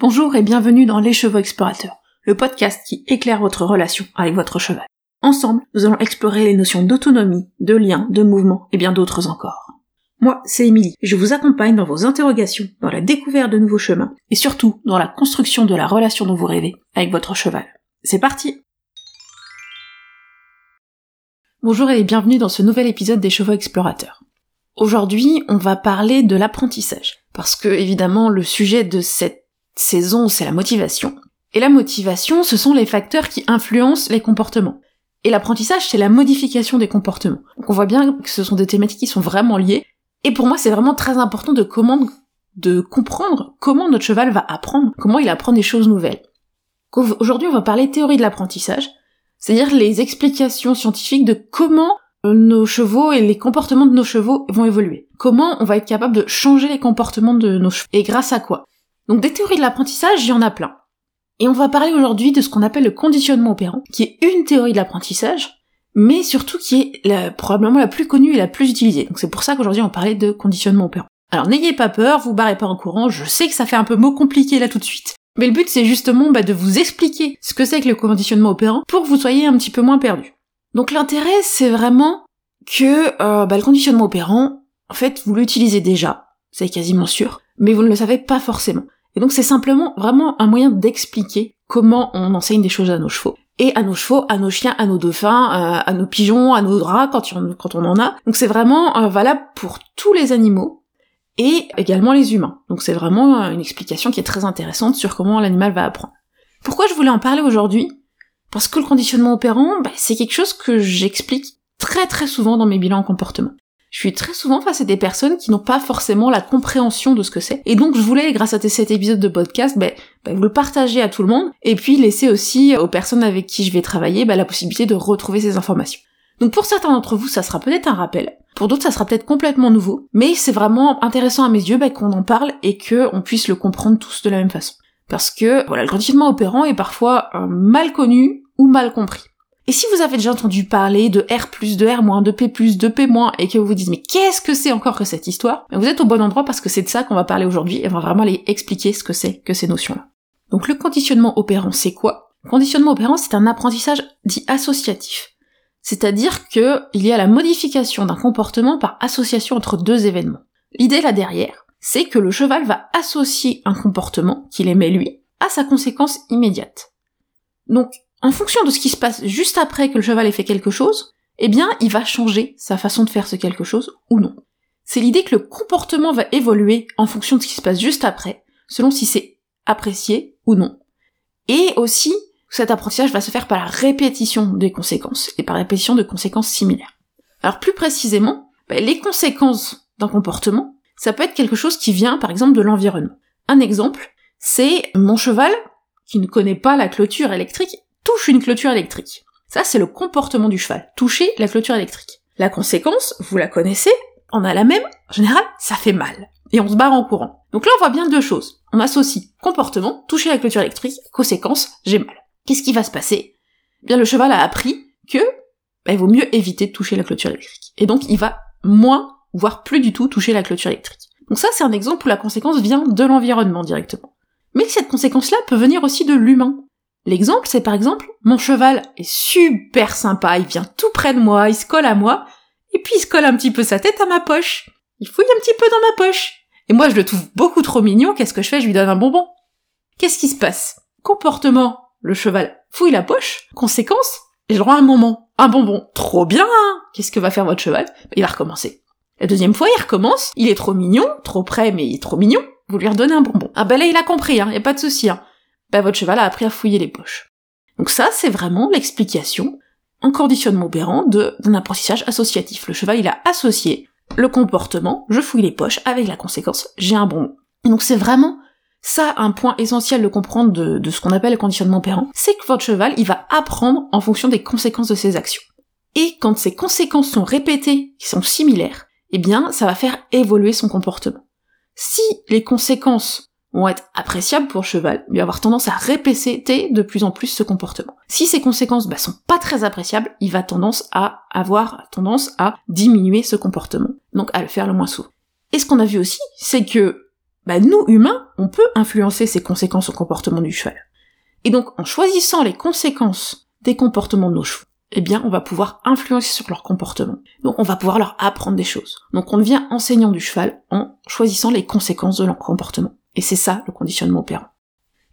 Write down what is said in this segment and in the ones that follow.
Bonjour et bienvenue dans Les Chevaux Explorateurs, le podcast qui éclaire votre relation avec votre cheval. Ensemble, nous allons explorer les notions d'autonomie, de lien, de mouvement et bien d'autres encore. Moi, c'est Émilie, je vous accompagne dans vos interrogations, dans la découverte de nouveaux chemins, et surtout dans la construction de la relation dont vous rêvez avec votre cheval. C'est parti Bonjour et bienvenue dans ce nouvel épisode des Chevaux Explorateurs. Aujourd'hui, on va parler de l'apprentissage, parce que évidemment le sujet de cette saison, c'est la motivation. Et la motivation, ce sont les facteurs qui influencent les comportements. Et l'apprentissage, c'est la modification des comportements. Donc on voit bien que ce sont des thématiques qui sont vraiment liées. Et pour moi, c'est vraiment très important de, comprendre comment notre cheval va apprendre, comment il apprend des choses nouvelles. Aujourd'hui, on va parler théorie de l'apprentissage, c'est-à-dire les explications scientifiques de comment euh, nos chevaux et les comportements de nos chevaux vont évoluer. Comment on va être capable de changer les comportements de nos chevaux. Et grâce à quoi? Donc des théories de l'apprentissage, il y en a plein. Et on va parler aujourd'hui de ce qu'on appelle le conditionnement opérant, qui est une théorie de l'apprentissage, mais surtout qui est probablement la plus connue et la plus utilisée. Donc c'est pour ça qu'aujourd'hui on parlait de conditionnement opérant. Alors n'ayez pas peur, vous barrez pas en courant, je sais que ça fait un peu mot compliqué là tout de suite. Mais le but c'est justement bah, de vous expliquer ce que c'est que le conditionnement opérant pour que vous soyez un petit peu moins perdu. Donc l'intérêt c'est vraiment que euh, bah, le conditionnement opérant, en fait vous l'utilisez déjà, c'est quasiment sûr, mais vous ne le savez pas forcément. Donc c'est simplement vraiment un moyen d'expliquer comment on enseigne des choses à nos chevaux. Et à nos chevaux, à nos chiens, à nos dauphins, euh, à nos pigeons, à nos draps quand, on, quand on en a. Donc c'est vraiment euh, valable pour tous les animaux et également les humains. Donc c'est vraiment euh, une explication qui est très intéressante sur comment l'animal va apprendre. Pourquoi je voulais en parler aujourd'hui? Parce que le conditionnement opérant, bah, c'est quelque chose que j'explique très très souvent dans mes bilans en comportement je suis très souvent face à des personnes qui n'ont pas forcément la compréhension de ce que c'est. Et donc je voulais, grâce à cet épisode de podcast, ben, ben, vous le partager à tout le monde, et puis laisser aussi aux personnes avec qui je vais travailler ben, la possibilité de retrouver ces informations. Donc pour certains d'entre vous, ça sera peut-être un rappel. Pour d'autres, ça sera peut-être complètement nouveau. Mais c'est vraiment intéressant à mes yeux qu'on en parle et qu'on puisse le comprendre tous de la même façon. Parce que voilà, le conditionnement opérant est parfois euh, mal connu ou mal compris. Et si vous avez déjà entendu parler de R+, de R-, de P+, de P-, et que vous vous dites mais qu'est-ce que c'est encore que cette histoire? Vous êtes au bon endroit parce que c'est de ça qu'on va parler aujourd'hui et on va vraiment aller expliquer ce que c'est que ces notions-là. Donc le conditionnement opérant, c'est quoi? Conditionnement opérant, c'est un apprentissage dit associatif. C'est-à-dire que il y a la modification d'un comportement par association entre deux événements. L'idée là derrière, c'est que le cheval va associer un comportement qu'il aimait lui à sa conséquence immédiate. Donc en fonction de ce qui se passe juste après que le cheval ait fait quelque chose, eh bien, il va changer sa façon de faire ce quelque chose ou non. C'est l'idée que le comportement va évoluer en fonction de ce qui se passe juste après, selon si c'est apprécié ou non. Et aussi, cet apprentissage va se faire par la répétition des conséquences, et par la répétition de conséquences similaires. Alors plus précisément, ben, les conséquences d'un comportement, ça peut être quelque chose qui vient par exemple de l'environnement. Un exemple, c'est mon cheval qui ne connaît pas la clôture électrique touche une clôture électrique. Ça, c'est le comportement du cheval, toucher la clôture électrique. La conséquence, vous la connaissez, on a la même, en général, ça fait mal. Et on se barre en courant. Donc là, on voit bien deux choses. On associe comportement, toucher la clôture électrique, conséquence, j'ai mal. Qu'est-ce qui va se passer? Eh Bien, le cheval a appris que, bah, il vaut mieux éviter de toucher la clôture électrique. Et donc, il va moins, voire plus du tout, toucher la clôture électrique. Donc ça, c'est un exemple où la conséquence vient de l'environnement directement. Mais cette conséquence-là peut venir aussi de l'humain. L'exemple, c'est par exemple, mon cheval est super sympa, il vient tout près de moi, il se colle à moi, et puis il se colle un petit peu sa tête à ma poche. Il fouille un petit peu dans ma poche. Et moi, je le trouve beaucoup trop mignon, qu'est-ce que je fais? Je lui donne un bonbon. Qu'est-ce qui se passe? Comportement, le cheval fouille la poche, conséquence, j'ai droit à un bonbon. Un bonbon, trop bien hein Qu'est-ce que va faire votre cheval? Il va recommencer. La deuxième fois, il recommence, il est trop mignon, trop près, mais il est trop mignon, vous lui redonnez un bonbon. Ah ben là, il a compris, hein, y a pas de souci, hein bah votre cheval a appris à fouiller les poches. Donc ça, c'est vraiment l'explication en conditionnement opérant d'un apprentissage associatif. Le cheval, il a associé le comportement, je fouille les poches, avec la conséquence, j'ai un bon. donc c'est vraiment ça un point essentiel de comprendre de, de ce qu'on appelle le conditionnement opérant, c'est que votre cheval, il va apprendre en fonction des conséquences de ses actions. Et quand ces conséquences sont répétées, qui sont similaires, eh bien, ça va faire évoluer son comportement. Si les conséquences vont être appréciables pour le cheval, va avoir tendance à répéter de plus en plus ce comportement. Si ces conséquences bah, sont pas très appréciables, il va tendance à avoir tendance à diminuer ce comportement, donc à le faire le moins souvent. Et ce qu'on a vu aussi, c'est que bah nous, humains, on peut influencer ces conséquences au comportement du cheval. Et donc, en choisissant les conséquences des comportements de nos chevaux, eh bien, on va pouvoir influencer sur leur comportement. Donc, on va pouvoir leur apprendre des choses. Donc, on devient enseignant du cheval en choisissant les conséquences de leur comportement. Et c'est ça, le conditionnement opérant.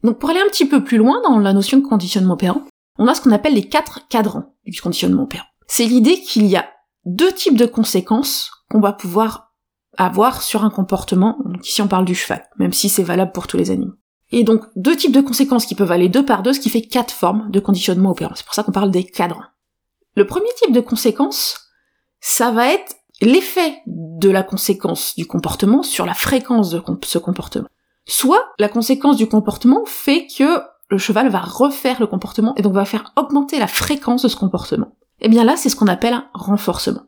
Donc, pour aller un petit peu plus loin dans la notion de conditionnement opérant, on a ce qu'on appelle les quatre cadrans du conditionnement opérant. C'est l'idée qu'il y a deux types de conséquences qu'on va pouvoir avoir sur un comportement, donc ici on parle du cheval, même si c'est valable pour tous les animaux. Et donc deux types de conséquences qui peuvent aller deux par deux, ce qui fait quatre formes de conditionnement opérant. C'est pour ça qu'on parle des cadrans. Le premier type de conséquence, ça va être l'effet de la conséquence du comportement sur la fréquence de ce comportement. Soit la conséquence du comportement fait que le cheval va refaire le comportement et donc va faire augmenter la fréquence de ce comportement. Et eh bien là, c'est ce qu'on appelle un renforcement.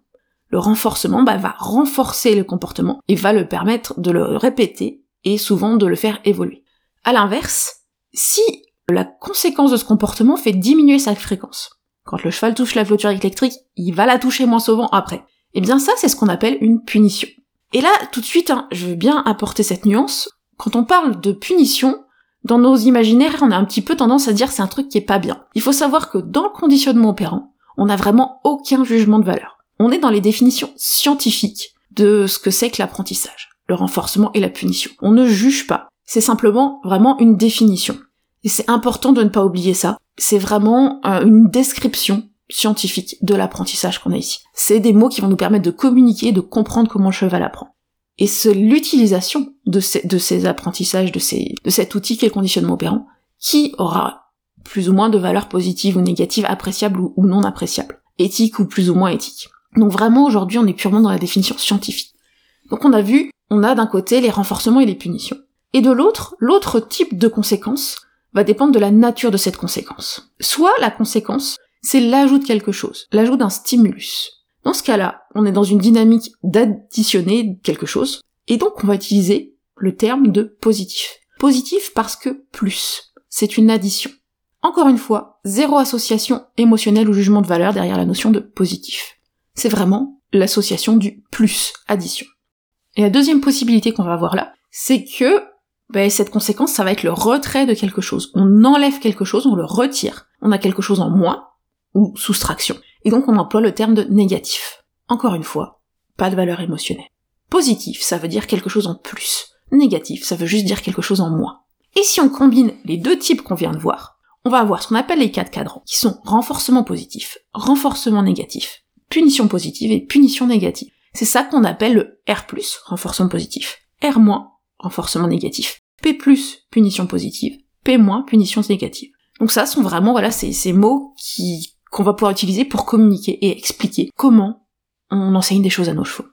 Le renforcement bah, va renforcer le comportement et va le permettre de le répéter et souvent de le faire évoluer. À l'inverse, si la conséquence de ce comportement fait diminuer sa fréquence, quand le cheval touche la clôture électrique, il va la toucher moins souvent après. Eh bien ça, c'est ce qu'on appelle une punition. Et là, tout de suite, hein, je veux bien apporter cette nuance. Quand on parle de punition, dans nos imaginaires, on a un petit peu tendance à dire c'est un truc qui est pas bien. Il faut savoir que dans le conditionnement opérant, on n'a vraiment aucun jugement de valeur. On est dans les définitions scientifiques de ce que c'est que l'apprentissage, le renforcement et la punition. On ne juge pas. C'est simplement vraiment une définition. Et c'est important de ne pas oublier ça. C'est vraiment euh, une description scientifique de l'apprentissage qu'on a ici. C'est des mots qui vont nous permettre de communiquer, de comprendre comment le cheval apprend. Et c'est l'utilisation de ces, apprentissages, de, cet outil qu'est le conditionnement opérant, qui aura plus ou moins de valeurs positives ou négatives, appréciables ou, ou non appréciables, éthiques ou plus ou moins éthiques. Donc vraiment aujourd'hui on est purement dans la définition scientifique. Donc on a vu, on a d'un côté les renforcements et les punitions. Et de l'autre, l'autre type de conséquence, va dépendre de la nature de cette conséquence. Soit la conséquence, c'est l'ajout de quelque chose, l'ajout d'un stimulus. Dans ce cas-là, on est dans une dynamique d'additionner quelque chose, et donc on va utiliser le terme de positif. Positif parce que plus, c'est une addition. Encore une fois, zéro association émotionnelle ou jugement de valeur derrière la notion de positif. C'est vraiment l'association du plus, addition. Et la deuxième possibilité qu'on va avoir là, c'est que ben, cette conséquence, ça va être le retrait de quelque chose. On enlève quelque chose, on le retire. On a quelque chose en moins, ou soustraction. Et donc on emploie le terme de négatif. Encore une fois, pas de valeur émotionnelle. Positif, ça veut dire quelque chose en plus. Négatif, ça veut juste dire quelque chose en moins. Et si on combine les deux types qu'on vient de voir, on va avoir ce qu'on appelle les quatre cadrans, qui sont renforcement positif, renforcement négatif, punition positive et punition négative. C'est ça qu'on appelle le R+, renforcement positif, R-, renforcement négatif. P+, punition positive. P-, punition négative. Donc ça sont vraiment, voilà, ces, ces mots qui, qu'on va pouvoir utiliser pour communiquer et expliquer comment on enseigne des choses à nos chevaux.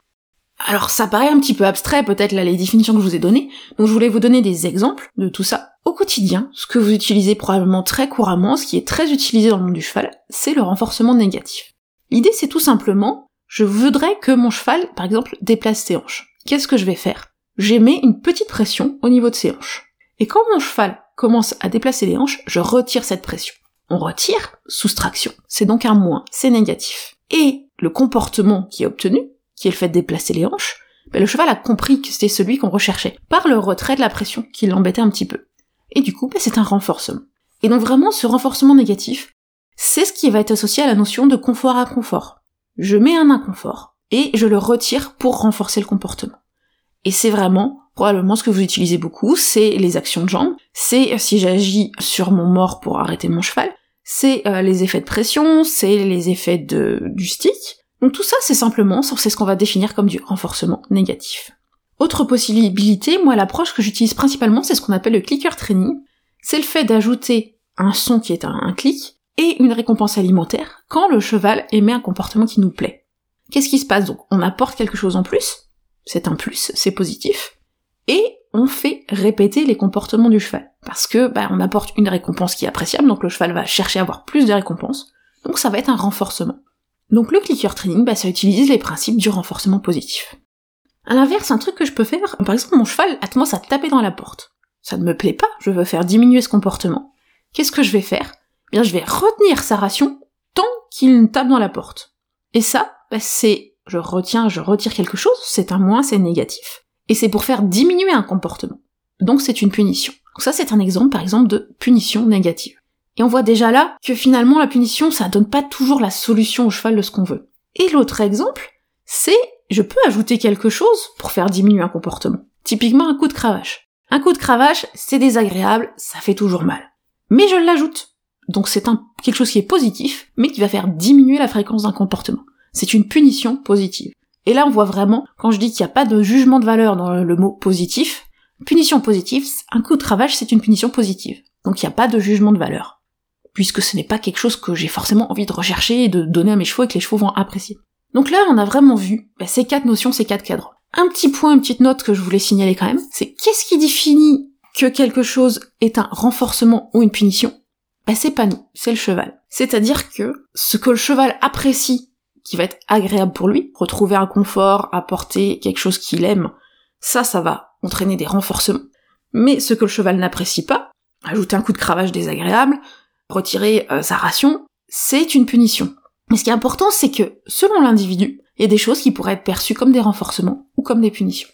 Alors ça paraît un petit peu abstrait peut-être là les définitions que je vous ai données, donc je voulais vous donner des exemples de tout ça. Au quotidien, ce que vous utilisez probablement très couramment, ce qui est très utilisé dans le monde du cheval, c'est le renforcement négatif. L'idée c'est tout simplement, je voudrais que mon cheval, par exemple, déplace ses hanches. Qu'est-ce que je vais faire? J'émets une petite pression au niveau de ses hanches. Et quand mon cheval commence à déplacer les hanches, je retire cette pression. On retire, soustraction. C'est donc un moins, c'est négatif. Et le comportement qui est obtenu, qui est le fait de déplacer les hanches, ben le cheval a compris que c'était celui qu'on recherchait, par le retrait de la pression qui l'embêtait un petit peu. Et du coup, ben c'est un renforcement. Et donc vraiment, ce renforcement négatif, c'est ce qui va être associé à la notion de confort à confort. Je mets un inconfort, et je le retire pour renforcer le comportement. Et c'est vraiment probablement ce que vous utilisez beaucoup, c'est les actions de jambes, c'est euh, si j'agis sur mon mort pour arrêter mon cheval, c'est euh, les effets de pression, c'est les effets de, du stick. Donc tout ça, c'est simplement, c'est ce qu'on va définir comme du renforcement négatif. Autre possibilité, moi l'approche que j'utilise principalement, c'est ce qu'on appelle le clicker training. C'est le fait d'ajouter un son qui est un, un clic et une récompense alimentaire quand le cheval émet un comportement qui nous plaît. Qu'est-ce qui se passe? Donc On apporte quelque chose en plus, c'est un plus, c'est positif, et on fait répéter les comportements du cheval. Parce que bah, on apporte une récompense qui est appréciable, donc le cheval va chercher à avoir plus de récompenses, donc ça va être un renforcement. Donc le clicker training, bah, ça utilise les principes du renforcement positif. À l'inverse, un truc que je peux faire, par exemple mon cheval a tendance à taper dans la porte. Ça ne me plaît pas, je veux faire diminuer ce comportement. Qu'est-ce que je vais faire? Eh Bien je vais retenir sa ration tant qu'il tape dans la porte. Et ça, bah, c'est je retiens, je retire quelque chose, c'est un moins, c'est négatif. Et c'est pour faire diminuer un comportement. Donc c'est une punition. Donc ça c'est un exemple par exemple de punition négative. Et on voit déjà là que finalement la punition ça donne pas toujours la solution au cheval de ce qu'on veut. Et l'autre exemple, c'est je peux ajouter quelque chose pour faire diminuer un comportement. Typiquement un coup de cravache. Un coup de cravache, c'est désagréable, ça fait toujours mal. Mais je l'ajoute. Donc c'est un, quelque chose qui est positif, mais qui va faire diminuer la fréquence d'un comportement. C'est une punition positive. Et là, on voit vraiment, quand je dis qu'il n'y a pas de jugement de valeur dans le mot positif, punition positive, un coup de cravache, c'est une punition positive. Donc il n'y a pas de jugement de valeur. Puisque ce n'est pas quelque chose que j'ai forcément envie de rechercher et de donner à mes chevaux et que les chevaux vont apprécier. Donc là, on a vraiment vu bah, ces quatre notions, ces quatre cadres. Un petit point, une petite note que je voulais signaler quand même, c'est qu'est-ce qui définit que quelque chose est un renforcement ou une punition? Bah c'est pas nous, c'est le cheval. C'est-à-dire que ce que le cheval apprécie, qui va être agréable pour lui, retrouver un confort, apporter quelque chose qu'il aime, ça, ça va entraîner des renforcements. Mais ce que le cheval n'apprécie pas, ajouter un coup de cravache désagréable, retirer euh, sa ration, c'est une punition. Mais ce qui est important, c'est que, selon l'individu, il y a des choses qui pourraient être perçues comme des renforcements ou comme des punitions.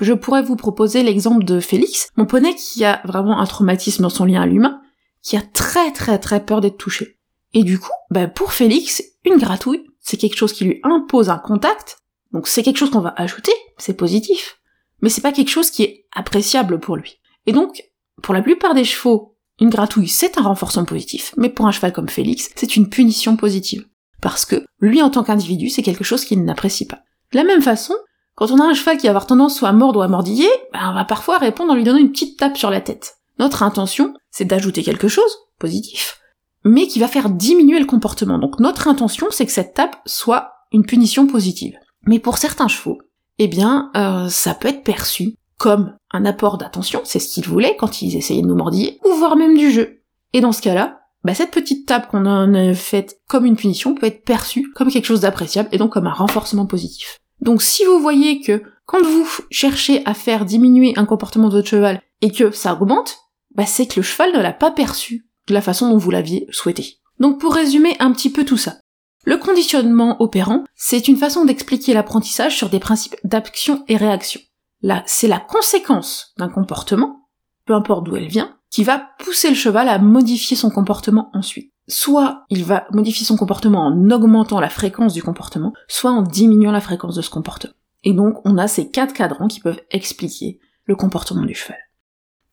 Je pourrais vous proposer l'exemple de Félix, mon poney qui a vraiment un traumatisme dans son lien à l'humain, qui a très très très peur d'être touché. Et du coup, bah pour Félix, une gratouille, c'est quelque chose qui lui impose un contact, donc c'est quelque chose qu'on va ajouter, c'est positif, mais c'est pas quelque chose qui est appréciable pour lui. Et donc, pour la plupart des chevaux, une gratouille c'est un renforcement positif, mais pour un cheval comme Félix, c'est une punition positive parce que lui en tant qu'individu, c'est quelque chose qu'il n'apprécie pas. De la même façon, quand on a un cheval qui va avoir tendance soit à mordre ou à mordiller, ben on va parfois répondre en lui donnant une petite tape sur la tête. Notre intention, c'est d'ajouter quelque chose, positif, mais qui va faire diminuer le comportement. Donc notre intention, c'est que cette tape soit une punition positive. Mais pour certains chevaux, eh bien, euh, ça peut être perçu comme un apport d'attention, c'est ce qu'ils voulaient quand ils essayaient de nous mordiller, ou voire même du jeu. Et dans ce cas-là, bah, cette petite tape qu'on a faite comme une punition peut être perçue comme quelque chose d'appréciable et donc comme un renforcement positif. Donc si vous voyez que quand vous cherchez à faire diminuer un comportement de votre cheval et que ça augmente, bah c'est que le cheval ne l'a pas perçu de la façon dont vous l'aviez souhaité. Donc pour résumer un petit peu tout ça, le conditionnement opérant, c'est une façon d'expliquer l'apprentissage sur des principes d'action et réaction. Là, c'est la conséquence d'un comportement, peu importe d'où elle vient, qui va pousser le cheval à modifier son comportement ensuite. Soit il va modifier son comportement en augmentant la fréquence du comportement, soit en diminuant la fréquence de ce comportement. Et donc on a ces quatre cadrans qui peuvent expliquer le comportement du cheval.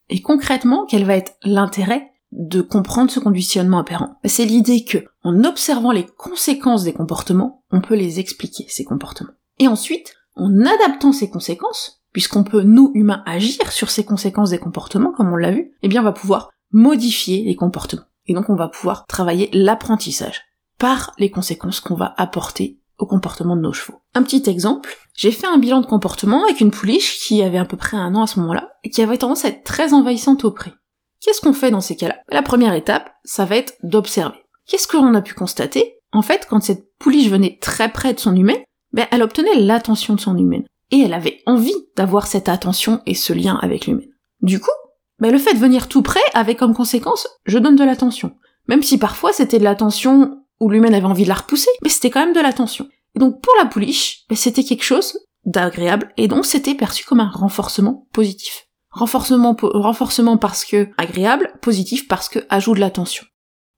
Et concrètement, quel va être l'intérêt de comprendre ce conditionnement opérant C'est l'idée que, en observant les conséquences des comportements, on peut les expliquer, ces comportements. Et ensuite, en adaptant ces conséquences, puisqu'on peut, nous, humains, agir sur ces conséquences des comportements, comme on l'a vu, eh bien on va pouvoir modifier les comportements. Et donc on va pouvoir travailler l'apprentissage par les conséquences qu'on va apporter au comportement de nos chevaux. Un petit exemple, j'ai fait un bilan de comportement avec une pouliche qui avait à peu près un an à ce moment-là, et qui avait tendance à être très envahissante au pré. Qu'est-ce qu'on fait dans ces cas-là? La première étape, ça va être d'observer. Qu'est-ce que l'on a pu constater? En fait, quand cette pouliche venait très près de son humain, ben, elle obtenait l'attention de son humain et elle avait envie d'avoir cette attention et ce lien avec l'humain. Du coup, bah, le fait de venir tout près avait comme conséquence, je donne de l'attention. Même si parfois c'était de l'attention où l'humain avait envie de la repousser, mais c'était quand même de l'attention. Et donc pour la pouliche, bah, c'était quelque chose d'agréable, et donc c'était perçu comme un renforcement positif. Renforcement, renforcement parce que agréable, positif parce que ajoute de l'attention.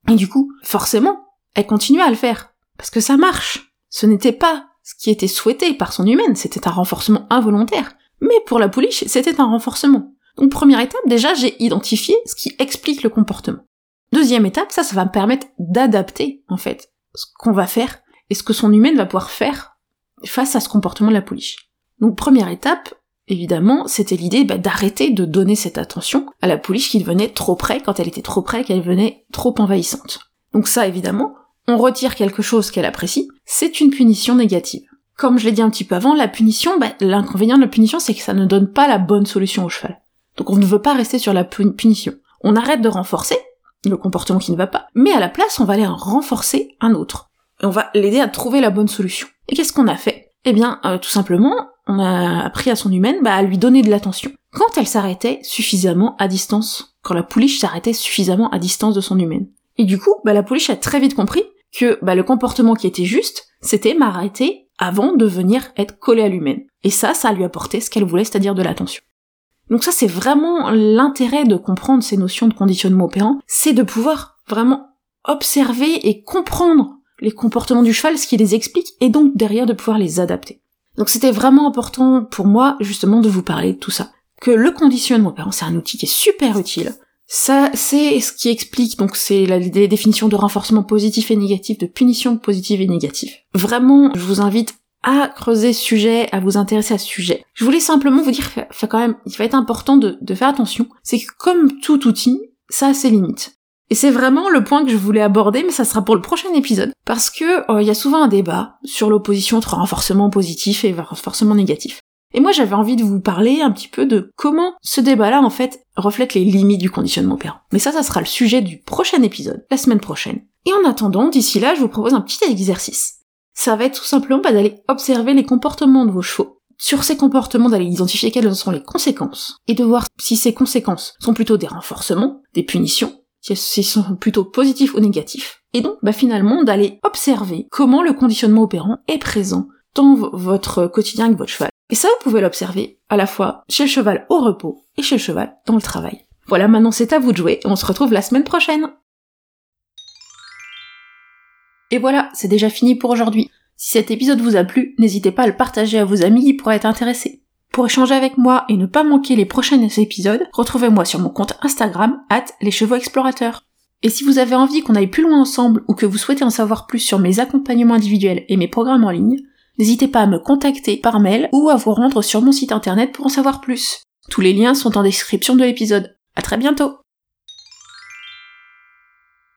Et du coup, forcément, elle continuait à le faire. Parce que ça marche. Ce n'était pas ce qui était souhaité par son humaine, c'était un renforcement involontaire. Mais pour la pouliche, c'était un renforcement. Donc première étape, déjà j'ai identifié ce qui explique le comportement. Deuxième étape, ça, ça va me permettre d'adapter, en fait, ce qu'on va faire et ce que son humaine va pouvoir faire face à ce comportement de la pouliche. Donc première étape, évidemment, c'était l'idée bah, d'arrêter de donner cette attention à la pouliche qui devenait trop près quand elle était trop près, qu'elle devenait trop envahissante. Donc ça, évidemment, on retire quelque chose qu'elle apprécie, c'est une punition négative. Comme je l'ai dit un petit peu avant, la punition, bah, l'inconvénient de la punition, c'est que ça ne donne pas la bonne solution au cheval. Donc on ne veut pas rester sur la punition. On arrête de renforcer le comportement qui ne va pas, mais à la place, on va aller en renforcer un autre. Et on va l'aider à trouver la bonne solution. Et qu'est-ce qu'on a fait? Eh bien, euh, tout simplement, on a appris à son humaine bah, à lui donner de l'attention. Quand elle s'arrêtait suffisamment à distance, quand la pouliche s'arrêtait suffisamment à distance de son humaine. Et du coup, bah, la pouliche a très vite compris que bah, le comportement qui était juste, c'était m'arrêter avant de venir être collée à l'humaine. Et ça, ça lui apportait ce qu'elle voulait, c'est-à-dire de l'attention. Donc ça, c'est vraiment l'intérêt de comprendre ces notions de conditionnement opérant, c'est de pouvoir vraiment observer et comprendre les comportements du cheval, ce qui les explique, et donc derrière de pouvoir les adapter. Donc c'était vraiment important pour moi, justement, de vous parler de tout ça. Que le conditionnement opérant, c'est un outil qui est super utile. Ça, c'est ce qui explique, donc c'est les définitions de renforcement positif et négatif, de punition positive et négative. Vraiment, je vous invite à creuser ce sujet, à vous intéresser à ce sujet. Je voulais simplement vous dire, quand même, il va être important de faire attention, c'est que comme tout outil, ça a ses limites. Et c'est vraiment le point que je voulais aborder, mais ça sera pour le prochain épisode, parce que euh, il y a souvent un débat sur l'opposition entre renforcement positif et renforcement négatif. Et moi j'avais envie de vous parler un petit peu de comment ce débat-là en fait reflète les limites du conditionnement opérant. Mais ça, ça sera le sujet du prochain épisode, la semaine prochaine. Et en attendant, d'ici là, je vous propose un petit exercice ça va être tout simplement bah, d'aller observer les comportements de vos chevaux. Sur ces comportements, d'aller identifier quelles sont les conséquences, et de voir si ces conséquences sont plutôt des renforcements, des punitions, si elles sont plutôt positifs ou négatifs. Et donc, bah, finalement, d'aller observer comment le conditionnement opérant est présent dans votre quotidien avec votre cheval. Et ça, vous pouvez l'observer à la fois chez le cheval au repos et chez le cheval dans le travail. Voilà, maintenant c'est à vous de jouer, on se retrouve la semaine prochaine et voilà, c'est déjà fini pour aujourd'hui. Si cet épisode vous a plu, n'hésitez pas à le partager à vos amis qui pourraient être intéressés. Pour échanger avec moi et ne pas manquer les prochains épisodes, retrouvez-moi sur mon compte Instagram, at les chevaux explorateurs. Et si vous avez envie qu'on aille plus loin ensemble ou que vous souhaitez en savoir plus sur mes accompagnements individuels et mes programmes en ligne, n'hésitez pas à me contacter par mail ou à vous rendre sur mon site internet pour en savoir plus. Tous les liens sont en description de l'épisode. À très bientôt!